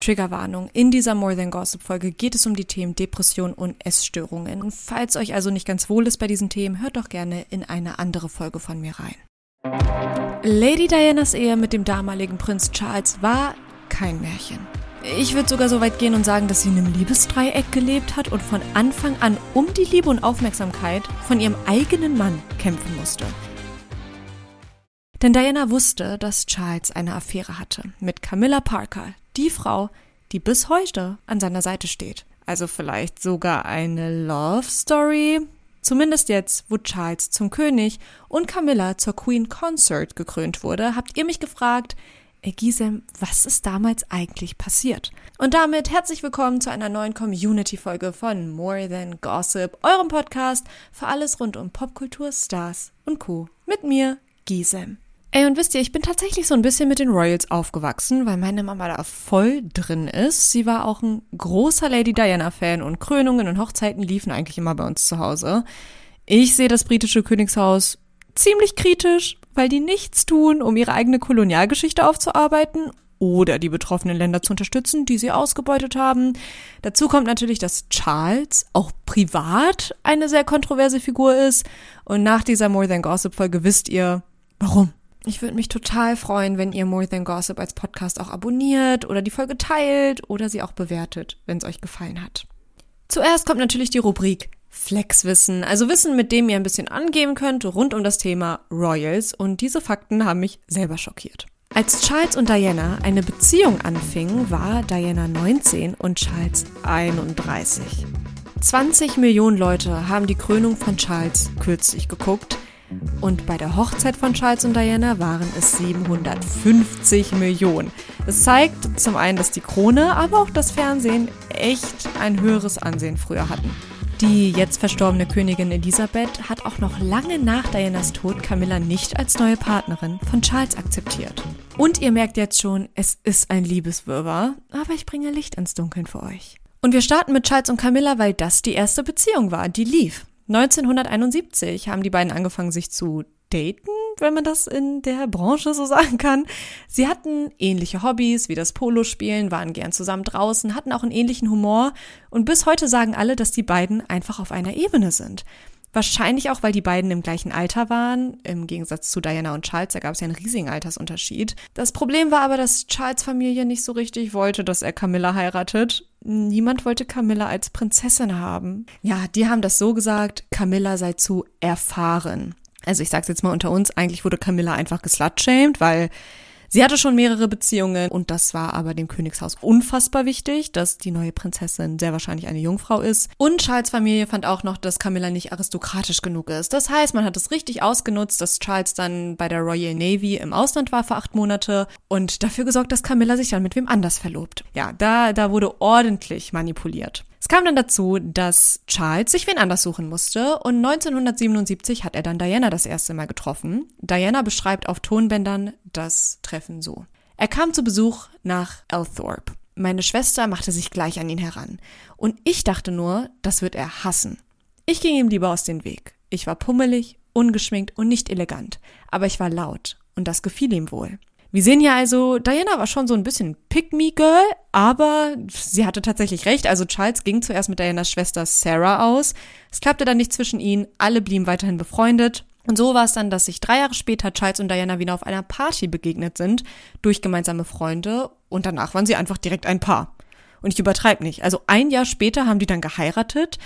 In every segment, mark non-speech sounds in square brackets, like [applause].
Triggerwarnung. In dieser More Than Gossip Folge geht es um die Themen Depression und Essstörungen. Und falls euch also nicht ganz wohl ist bei diesen Themen, hört doch gerne in eine andere Folge von mir rein. Lady Dianas Ehe mit dem damaligen Prinz Charles war kein Märchen. Ich würde sogar so weit gehen und sagen, dass sie in einem Liebesdreieck gelebt hat und von Anfang an um die Liebe und Aufmerksamkeit von ihrem eigenen Mann kämpfen musste. Denn Diana wusste, dass Charles eine Affäre hatte mit Camilla Parker, die Frau, die bis heute an seiner Seite steht. Also vielleicht sogar eine Love Story. Zumindest jetzt, wo Charles zum König und Camilla zur Queen Consort gekrönt wurde, habt ihr mich gefragt, Gisem, was ist damals eigentlich passiert? Und damit herzlich willkommen zu einer neuen Community-Folge von More Than Gossip, eurem Podcast für alles rund um Popkultur, Stars und Co. Mit mir, Gisem. Ey, und wisst ihr, ich bin tatsächlich so ein bisschen mit den Royals aufgewachsen, weil meine Mama da voll drin ist. Sie war auch ein großer Lady Diana-Fan und Krönungen und Hochzeiten liefen eigentlich immer bei uns zu Hause. Ich sehe das britische Königshaus ziemlich kritisch, weil die nichts tun, um ihre eigene Kolonialgeschichte aufzuarbeiten oder die betroffenen Länder zu unterstützen, die sie ausgebeutet haben. Dazu kommt natürlich, dass Charles auch privat eine sehr kontroverse Figur ist. Und nach dieser More Than Gossip Folge wisst ihr, warum. Ich würde mich total freuen, wenn ihr More Than Gossip als Podcast auch abonniert oder die Folge teilt oder sie auch bewertet, wenn es euch gefallen hat. Zuerst kommt natürlich die Rubrik Flexwissen, also Wissen, mit dem ihr ein bisschen angeben könnt rund um das Thema Royals und diese Fakten haben mich selber schockiert. Als Charles und Diana eine Beziehung anfingen, war Diana 19 und Charles 31. 20 Millionen Leute haben die Krönung von Charles kürzlich geguckt und bei der Hochzeit von Charles und Diana waren es 750 Millionen. Das zeigt zum einen, dass die Krone, aber auch das Fernsehen echt ein höheres Ansehen früher hatten. Die jetzt verstorbene Königin Elisabeth hat auch noch lange nach Dianas Tod Camilla nicht als neue Partnerin von Charles akzeptiert. Und ihr merkt jetzt schon, es ist ein Liebeswirrwarr, aber ich bringe Licht ins Dunkeln für euch. Und wir starten mit Charles und Camilla, weil das die erste Beziehung war, die lief. 1971 haben die beiden angefangen, sich zu daten, wenn man das in der Branche so sagen kann. Sie hatten ähnliche Hobbys wie das Polospielen, waren gern zusammen draußen, hatten auch einen ähnlichen Humor und bis heute sagen alle, dass die beiden einfach auf einer Ebene sind. Wahrscheinlich auch, weil die beiden im gleichen Alter waren, im Gegensatz zu Diana und Charles, da gab es ja einen riesigen Altersunterschied. Das Problem war aber, dass Charles Familie nicht so richtig wollte, dass er Camilla heiratet. Niemand wollte Camilla als Prinzessin haben. Ja, die haben das so gesagt, Camilla sei zu erfahren also ich sag's jetzt mal unter uns, eigentlich wurde Camilla einfach geslutshamed, weil sie hatte schon mehrere Beziehungen und das war aber dem Königshaus unfassbar wichtig, dass die neue Prinzessin sehr wahrscheinlich eine Jungfrau ist. Und Charles Familie fand auch noch, dass Camilla nicht aristokratisch genug ist. Das heißt, man hat es richtig ausgenutzt, dass Charles dann bei der Royal Navy im Ausland war für acht Monate und dafür gesorgt, dass Camilla sich dann mit wem anders verlobt. Ja, da, da wurde ordentlich manipuliert. Es kam dann dazu, dass Charles sich wen anders suchen musste und 1977 hat er dann Diana das erste Mal getroffen. Diana beschreibt auf Tonbändern das Treffen so. Er kam zu Besuch nach Althorpe. Meine Schwester machte sich gleich an ihn heran. Und ich dachte nur, das wird er hassen. Ich ging ihm lieber aus dem Weg. Ich war pummelig, ungeschminkt und nicht elegant. Aber ich war laut. Und das gefiel ihm wohl. Wir sehen hier also, Diana war schon so ein bisschen Pick-Me-Girl, aber sie hatte tatsächlich recht. Also Charles ging zuerst mit Dianas Schwester Sarah aus. Es klappte dann nicht zwischen ihnen, alle blieben weiterhin befreundet. Und so war es dann, dass sich drei Jahre später Charles und Diana wieder auf einer Party begegnet sind, durch gemeinsame Freunde, und danach waren sie einfach direkt ein Paar. Und ich übertreibe nicht. Also ein Jahr später haben die dann geheiratet.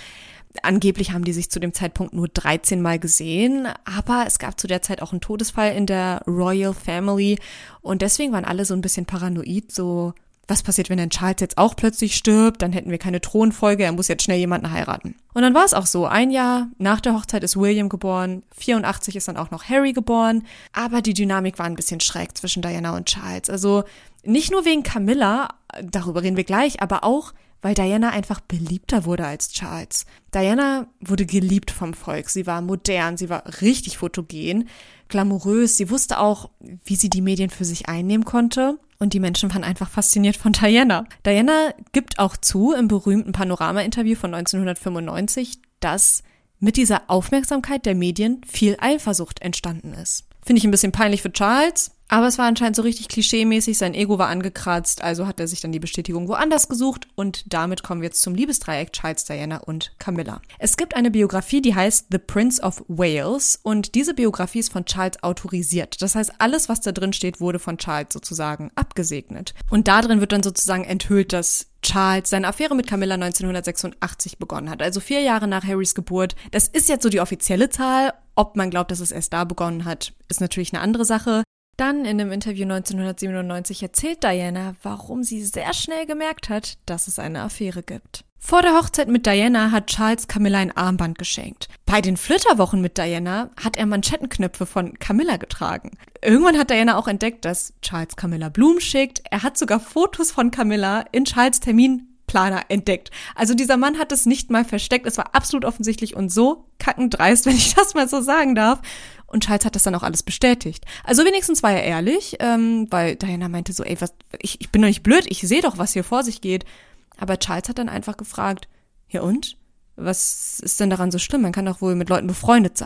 Angeblich haben die sich zu dem Zeitpunkt nur 13 Mal gesehen, aber es gab zu der Zeit auch einen Todesfall in der Royal Family und deswegen waren alle so ein bisschen paranoid, so was passiert, wenn denn Charles jetzt auch plötzlich stirbt? Dann hätten wir keine Thronfolge, er muss jetzt schnell jemanden heiraten. Und dann war es auch so. Ein Jahr nach der Hochzeit ist William geboren, 84 ist dann auch noch Harry geboren, aber die Dynamik war ein bisschen schräg zwischen Diana und Charles. Also nicht nur wegen Camilla, darüber reden wir gleich, aber auch weil Diana einfach beliebter wurde als Charles. Diana wurde geliebt vom Volk. Sie war modern, sie war richtig fotogen, glamourös. Sie wusste auch, wie sie die Medien für sich einnehmen konnte. Und die Menschen waren einfach fasziniert von Diana. Diana gibt auch zu im berühmten Panorama-Interview von 1995, dass mit dieser Aufmerksamkeit der Medien viel Eifersucht entstanden ist. Finde ich ein bisschen peinlich für Charles, aber es war anscheinend so richtig klischeemäßig, sein Ego war angekratzt, also hat er sich dann die Bestätigung woanders gesucht und damit kommen wir jetzt zum Liebesdreieck Charles, Diana und Camilla. Es gibt eine Biografie, die heißt The Prince of Wales und diese Biografie ist von Charles autorisiert. Das heißt, alles, was da drin steht, wurde von Charles sozusagen abgesegnet. Und da drin wird dann sozusagen enthüllt, dass Charles seine Affäre mit Camilla 1986 begonnen hat, also vier Jahre nach Harrys Geburt. Das ist jetzt so die offizielle Zahl. Ob man glaubt, dass es erst da begonnen hat, ist natürlich eine andere Sache. Dann in dem Interview 1997 erzählt Diana, warum sie sehr schnell gemerkt hat, dass es eine Affäre gibt. Vor der Hochzeit mit Diana hat Charles Camilla ein Armband geschenkt. Bei den Flitterwochen mit Diana hat er Manschettenknöpfe von Camilla getragen. Irgendwann hat Diana auch entdeckt, dass Charles Camilla Blumen schickt. Er hat sogar Fotos von Camilla in Charles Terminplaner entdeckt. Also dieser Mann hat es nicht mal versteckt. Es war absolut offensichtlich und so kackendreist, [laughs] wenn ich das mal so sagen darf. Und Charles hat das dann auch alles bestätigt. Also wenigstens war er ehrlich, ähm, weil Diana meinte so, ey, was, ich, ich bin doch nicht blöd, ich sehe doch, was hier vor sich geht. Aber Charles hat dann einfach gefragt, ja und? Was ist denn daran so schlimm? Man kann doch wohl mit Leuten befreundet sein.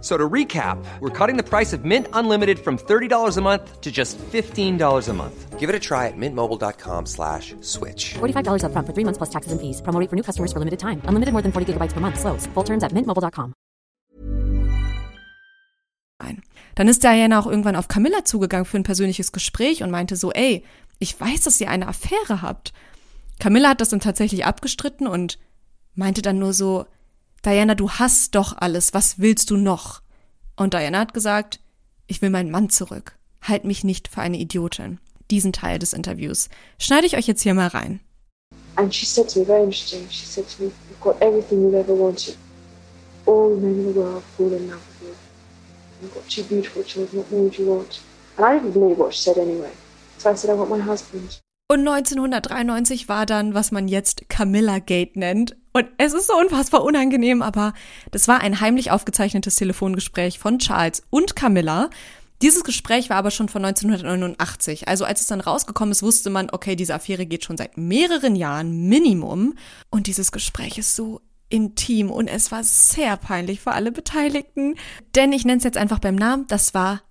So to recap, we're cutting the price of Mint Unlimited from $30 a month to just $15 a month. Give it a try at mintmobile.com slash switch. $45 up front for three months plus taxes and fees. Promo rate for new customers for limited time. Unlimited more than 40 gigabytes per month. Slows. Full terms at mintmobile.com. Dann ist Diana auch irgendwann auf Camilla zugegangen für ein persönliches Gespräch und meinte so, ey, ich weiß, dass ihr eine Affäre habt. Camilla hat das dann tatsächlich abgestritten und meinte dann nur so, Diana, du hast doch alles, was willst du noch? Und Diana hat gesagt, ich will meinen Mann zurück. Halt mich nicht für eine Idiotin. Diesen Teil des Interviews schneide ich euch jetzt hier mal rein. And she said to me, very interesting, she said to me, you've got everything you've ever wanted. All men in the world fall in love with you. You've got two beautiful children, what more would you want? And I didn't believe what she said anyway. So I said, I want my husband. Und 1993 war dann, was man jetzt Camilla Gate nennt. Und es ist so unfassbar unangenehm, aber das war ein heimlich aufgezeichnetes Telefongespräch von Charles und Camilla. Dieses Gespräch war aber schon von 1989. Also als es dann rausgekommen ist, wusste man, okay, diese Affäre geht schon seit mehreren Jahren Minimum. Und dieses Gespräch ist so intim und es war sehr peinlich für alle Beteiligten. Denn ich nenne es jetzt einfach beim Namen, das war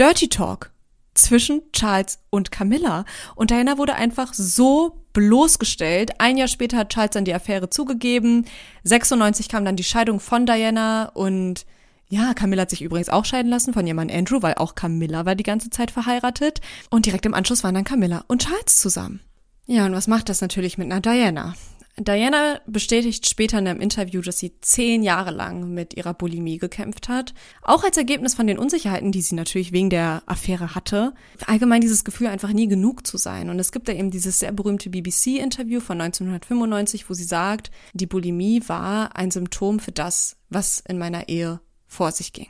Dirty Talk zwischen Charles und Camilla. Und Diana wurde einfach so bloßgestellt. Ein Jahr später hat Charles dann die Affäre zugegeben. 96 kam dann die Scheidung von Diana und ja, Camilla hat sich übrigens auch scheiden lassen von ihrem Mann Andrew, weil auch Camilla war die ganze Zeit verheiratet. Und direkt im Anschluss waren dann Camilla und Charles zusammen. Ja, und was macht das natürlich mit einer Diana? Diana bestätigt später in einem Interview, dass sie zehn Jahre lang mit ihrer Bulimie gekämpft hat. Auch als Ergebnis von den Unsicherheiten, die sie natürlich wegen der Affäre hatte. Allgemein dieses Gefühl, einfach nie genug zu sein. Und es gibt da eben dieses sehr berühmte BBC-Interview von 1995, wo sie sagt, die Bulimie war ein Symptom für das, was in meiner Ehe vor sich ging.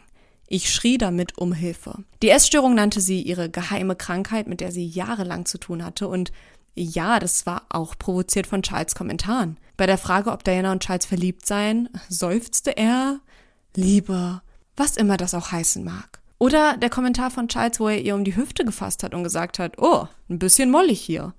Ich schrie damit um Hilfe. Die Essstörung nannte sie ihre geheime Krankheit, mit der sie jahrelang zu tun hatte und ja, das war auch provoziert von Charles Kommentaren. Bei der Frage, ob Diana und Charles verliebt seien, seufzte er Liebe, was immer das auch heißen mag. Oder der Kommentar von Charles, wo er ihr um die Hüfte gefasst hat und gesagt hat, oh, ein bisschen mollig hier.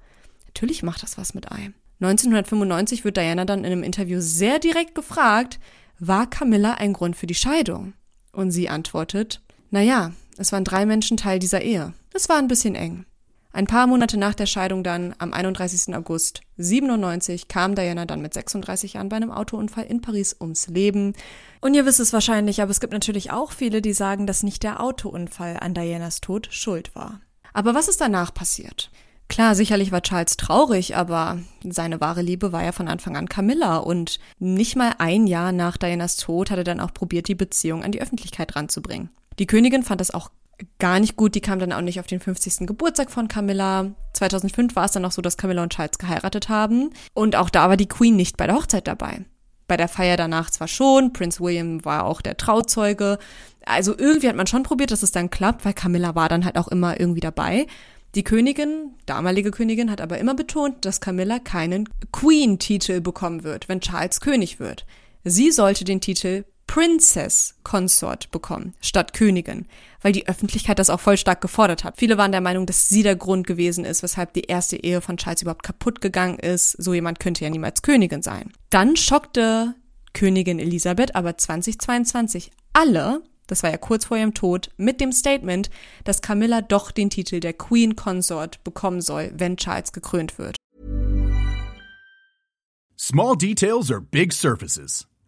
Natürlich macht das was mit einem. 1995 wird Diana dann in einem Interview sehr direkt gefragt, war Camilla ein Grund für die Scheidung? Und sie antwortet, naja, es waren drei Menschen Teil dieser Ehe. Es war ein bisschen eng. Ein paar Monate nach der Scheidung dann, am 31. August 97, kam Diana dann mit 36 Jahren bei einem Autounfall in Paris ums Leben. Und ihr wisst es wahrscheinlich, aber es gibt natürlich auch viele, die sagen, dass nicht der Autounfall an Dianas Tod schuld war. Aber was ist danach passiert? Klar, sicherlich war Charles traurig, aber seine wahre Liebe war ja von Anfang an Camilla und nicht mal ein Jahr nach Dianas Tod hat er dann auch probiert, die Beziehung an die Öffentlichkeit ranzubringen. Die Königin fand das auch gar nicht gut. Die kam dann auch nicht auf den 50. Geburtstag von Camilla. 2005 war es dann noch so, dass Camilla und Charles geheiratet haben. Und auch da war die Queen nicht bei der Hochzeit dabei. Bei der Feier danach zwar schon, Prince William war auch der Trauzeuge. Also irgendwie hat man schon probiert, dass es dann klappt, weil Camilla war dann halt auch immer irgendwie dabei. Die Königin, damalige Königin, hat aber immer betont, dass Camilla keinen Queen-Titel bekommen wird, wenn Charles König wird. Sie sollte den Titel Princess Consort bekommen, statt Königin, weil die Öffentlichkeit das auch voll stark gefordert hat. Viele waren der Meinung, dass sie der Grund gewesen ist, weshalb die erste Ehe von Charles überhaupt kaputt gegangen ist. So jemand könnte ja niemals Königin sein. Dann schockte Königin Elisabeth aber 2022 alle, das war ja kurz vor ihrem Tod, mit dem Statement, dass Camilla doch den Titel der Queen Consort bekommen soll, wenn Charles gekrönt wird. Small details are big surfaces.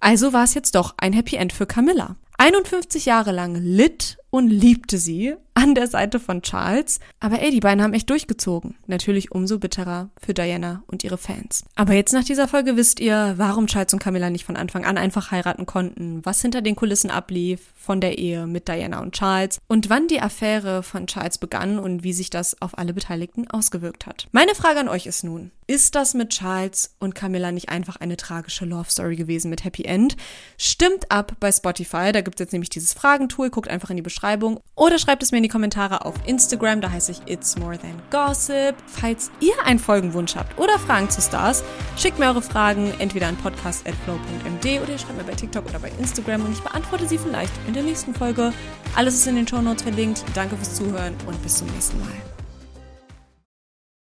Also war es jetzt doch ein Happy End für Camilla. 51 Jahre lang litt und liebte sie an der Seite von Charles. Aber ey, die beiden haben echt durchgezogen. Natürlich umso bitterer für Diana und ihre Fans. Aber jetzt nach dieser Folge wisst ihr, warum Charles und Camilla nicht von Anfang an einfach heiraten konnten, was hinter den Kulissen ablief von der Ehe mit Diana und Charles und wann die Affäre von Charles begann und wie sich das auf alle Beteiligten ausgewirkt hat. Meine Frage an euch ist nun, ist das mit Charles und Camilla nicht einfach eine tragische Love Story gewesen mit Happy End? Stimmt ab bei Spotify, da gibt es jetzt nämlich dieses Fragentool, guckt einfach in die Beschreibung oder schreibt es mir in die Kommentare auf Instagram, da heiße ich It's More Than Gossip. Falls ihr einen Folgenwunsch habt oder Fragen zu Stars, schickt mir eure Fragen entweder an podcast.flow.md oder ihr schreibt mir bei TikTok oder bei Instagram und ich beantworte sie vielleicht in der nächsten Folge. Alles ist in den Show Notes verlinkt. Danke fürs Zuhören und bis zum nächsten Mal.